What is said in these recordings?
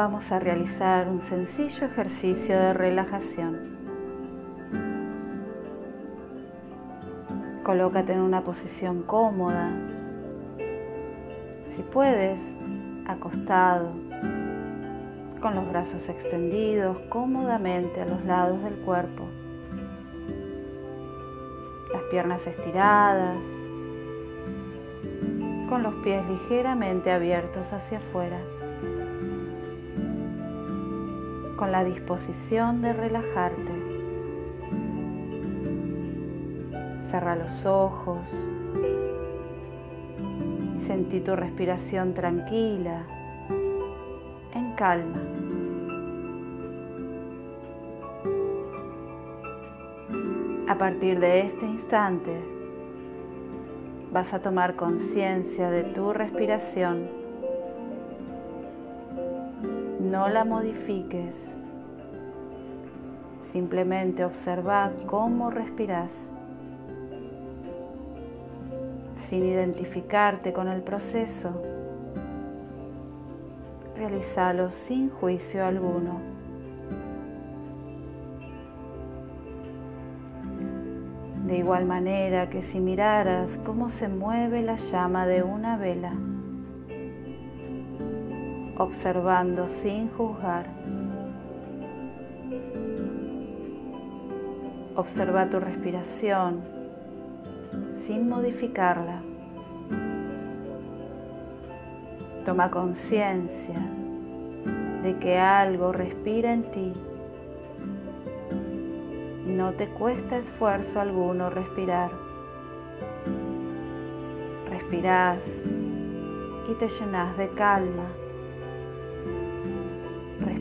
Vamos a realizar un sencillo ejercicio de relajación. Colócate en una posición cómoda. Si puedes, acostado, con los brazos extendidos cómodamente a los lados del cuerpo. Las piernas estiradas, con los pies ligeramente abiertos hacia afuera, con la disposición de relajarte. Cerra los ojos sentí tu respiración tranquila, en calma. A partir de este instante, vas a tomar conciencia de tu respiración. No la modifiques. Simplemente observa cómo respiras sin identificarte con el proceso. Realízalo sin juicio alguno. De igual manera que si miraras cómo se mueve la llama de una vela, observando sin juzgar. Observa tu respiración sin modificarla. Toma conciencia de que algo respira en ti no te cuesta esfuerzo alguno respirar. Respiras y te llenas de calma.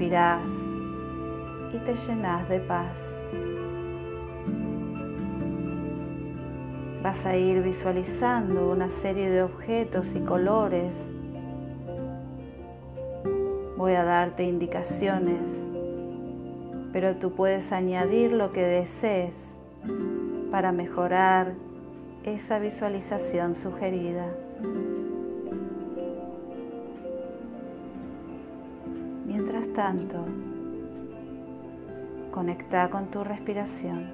Respiras y te llenas de paz. Vas a ir visualizando una serie de objetos y colores. Voy a darte indicaciones pero tú puedes añadir lo que desees para mejorar esa visualización sugerida. Tanto, conecta con tu respiración.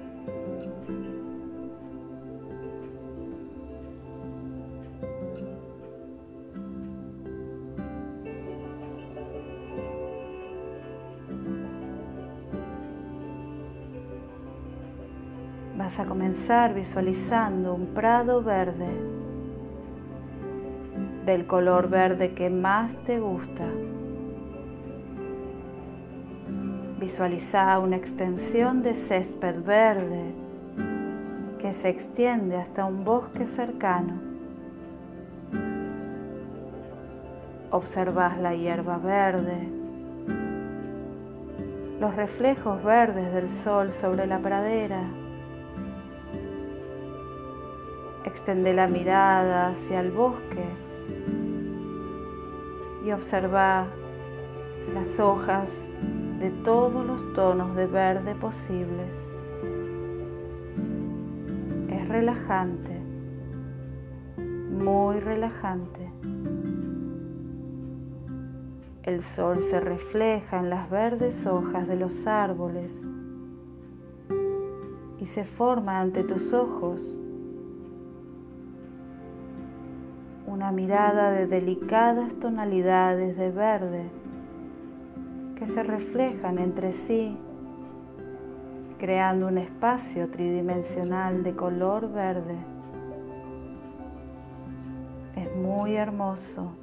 Vas a comenzar visualizando un prado verde, del color verde que más te gusta. Visualiza una extensión de césped verde que se extiende hasta un bosque cercano. Observas la hierba verde, los reflejos verdes del sol sobre la pradera Extende la mirada hacia el bosque y observa las hojas de todos los tonos de verde posibles. Es relajante, muy relajante. El sol se refleja en las verdes hojas de los árboles y se forma ante tus ojos una mirada de delicadas tonalidades de verde que se reflejan entre sí, creando un espacio tridimensional de color verde. Es muy hermoso.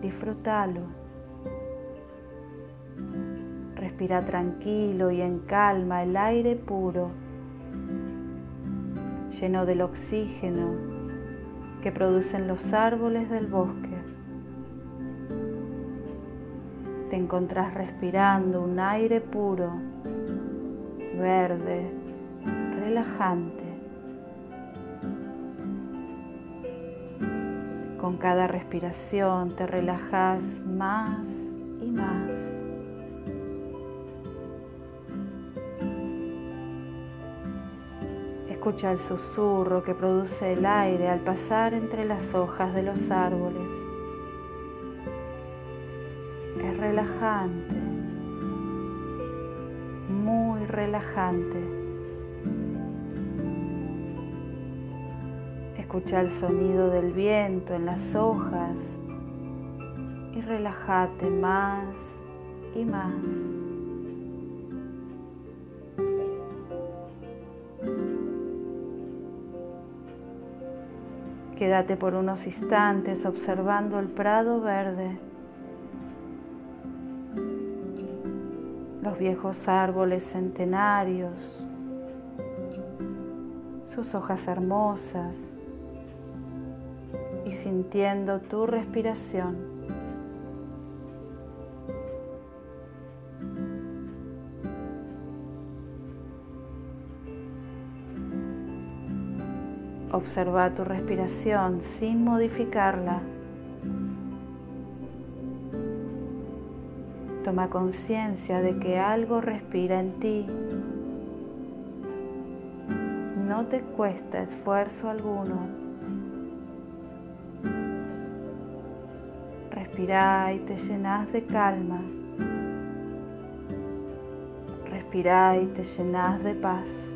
Disfrútalo. Respira tranquilo y en calma el aire puro, lleno del oxígeno que producen los árboles del bosque. Te encontrás respirando un aire puro, verde, relajante. Con cada respiración te relajas más y más. Escucha el susurro que produce el aire al pasar entre las hojas de los árboles. Relajante, muy relajante. Escucha el sonido del viento en las hojas y relájate más y más. Quédate por unos instantes observando el prado verde, los viejos árboles centenarios, sus hojas hermosas y sintiendo tu respiración. Observa tu respiración sin modificarla. Toma conciencia de que algo respira en ti. No te cuesta esfuerzo alguno. Respira y te llenas de calma. Respira y te llenas de paz.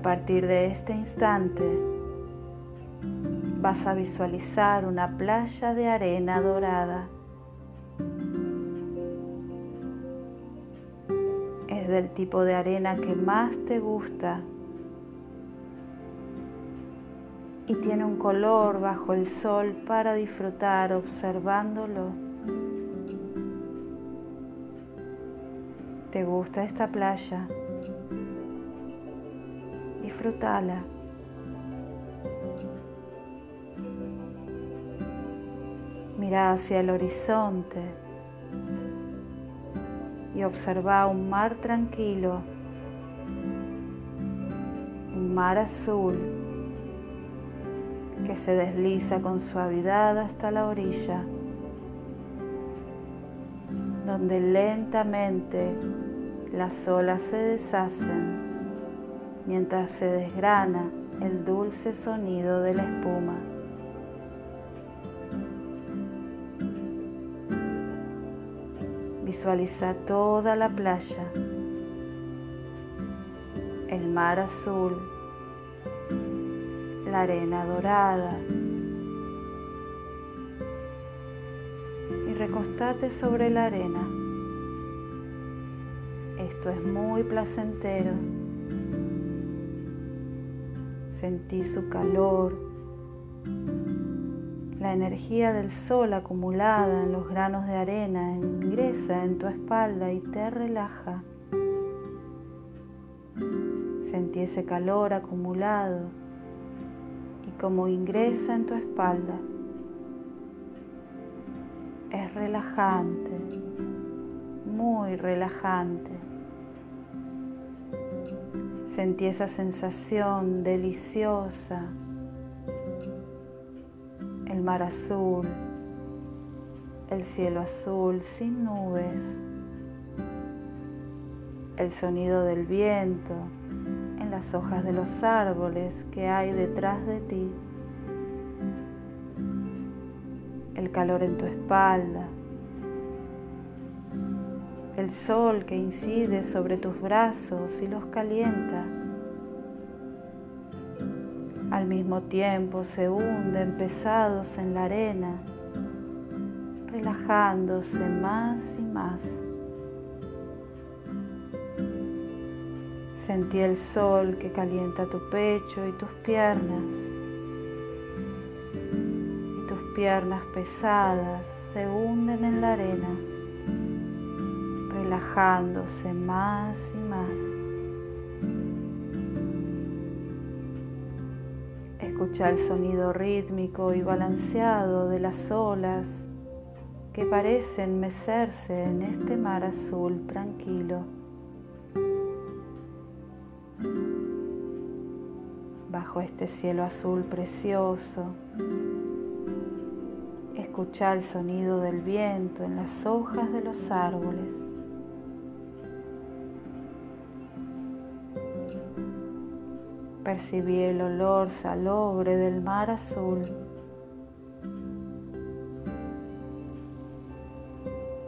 A partir de este instante vas a visualizar una playa de arena dorada. Es del tipo de arena que más te gusta y tiene un color bajo el sol para disfrutar observándolo. ¿Te gusta esta playa? Disfrútala. Mira hacia el horizonte y observa un mar tranquilo, un mar azul que se desliza con suavidad hasta la orilla, donde lentamente las olas se deshacen mientras se desgrana el dulce sonido de la espuma. Visualiza toda la playa, el mar azul, la arena dorada y recostate sobre la arena. Esto es muy placentero. Sentí su calor, la energía del sol acumulada en los granos de arena ingresa en tu espalda y te relaja. Sentí ese calor acumulado y como ingresa en tu espalda. Es relajante, muy relajante. Sentí esa sensación deliciosa, el mar azul, el cielo azul sin nubes, el sonido del viento en las hojas de los árboles que hay detrás de ti, el calor en tu espalda, el sol que incide sobre tus brazos y los calienta. Al mismo tiempo se hunden pesados en la arena, relajándose más y más. Sentí el sol que calienta tu pecho y tus piernas. Y tus piernas pesadas se hunden en la arena relajándose más y más. Escucha el sonido rítmico y balanceado de las olas que parecen mecerse en este mar azul tranquilo. bajo este cielo azul precioso. Escucha el sonido del viento en las hojas de los árboles. Percibí el olor salobre del mar azul.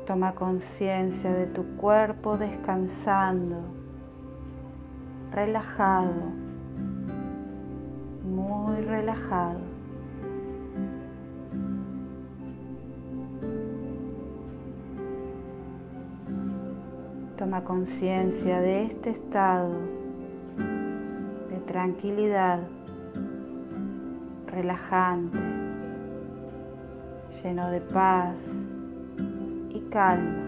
Toma conciencia de tu cuerpo descansando, relajado, muy relajado. Toma conciencia de este estado tranquilidad, relajante, lleno de paz calma.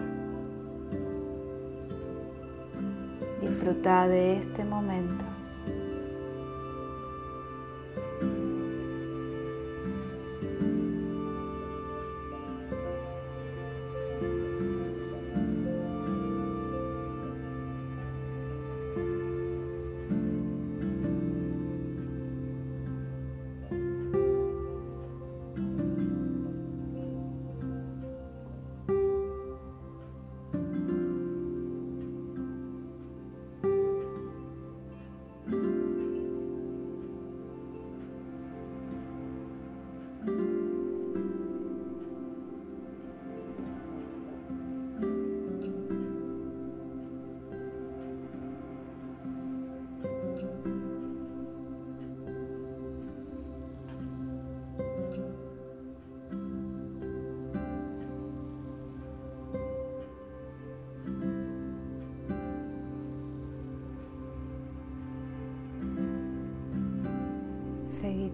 Disfruta de este momento.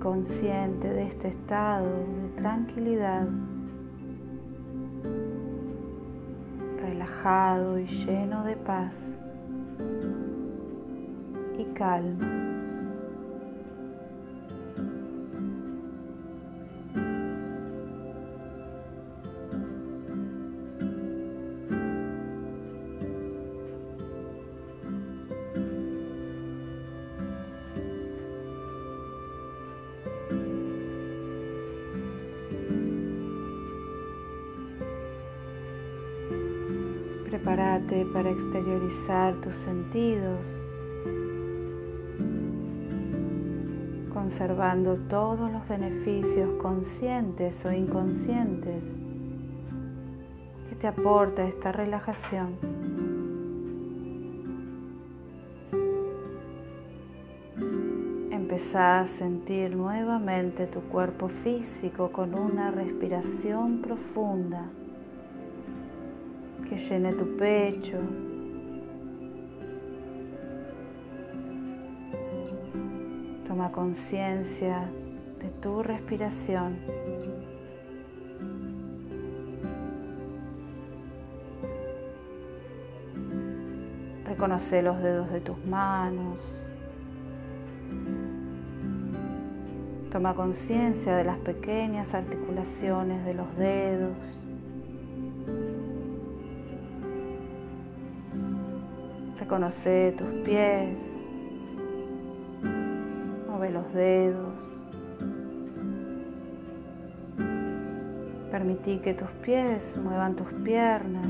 Consciente de este estado de tranquilidad, relajado y lleno de paz y calma. Para exteriorizar tus sentidos, conservando todos los beneficios conscientes o inconscientes que te aporta esta relajación. Empezá a sentir nuevamente tu cuerpo físico con una respiración profunda que llene tu pecho. Toma conciencia de tu respiración. Reconoce los dedos de tus manos. Toma conciencia de las pequeñas articulaciones de los dedos. Reconoce tus pies, mueve los dedos. Permití que tus pies muevan tus piernas,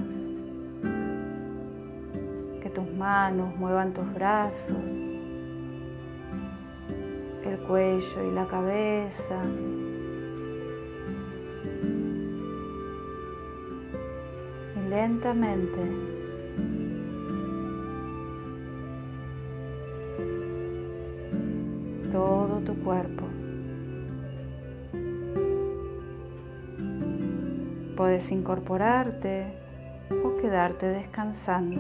que tus manos muevan tus brazos, el cuello y la cabeza. Y lentamente todo tu cuerpo. Puedes incorporarte o quedarte descansando.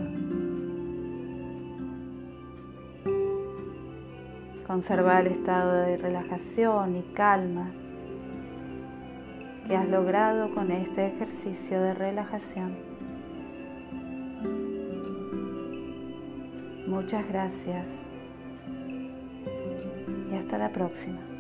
Conserva el estado de relajación y calma que has logrado con este ejercicio de relajación. Muchas gracias hasta la próxima.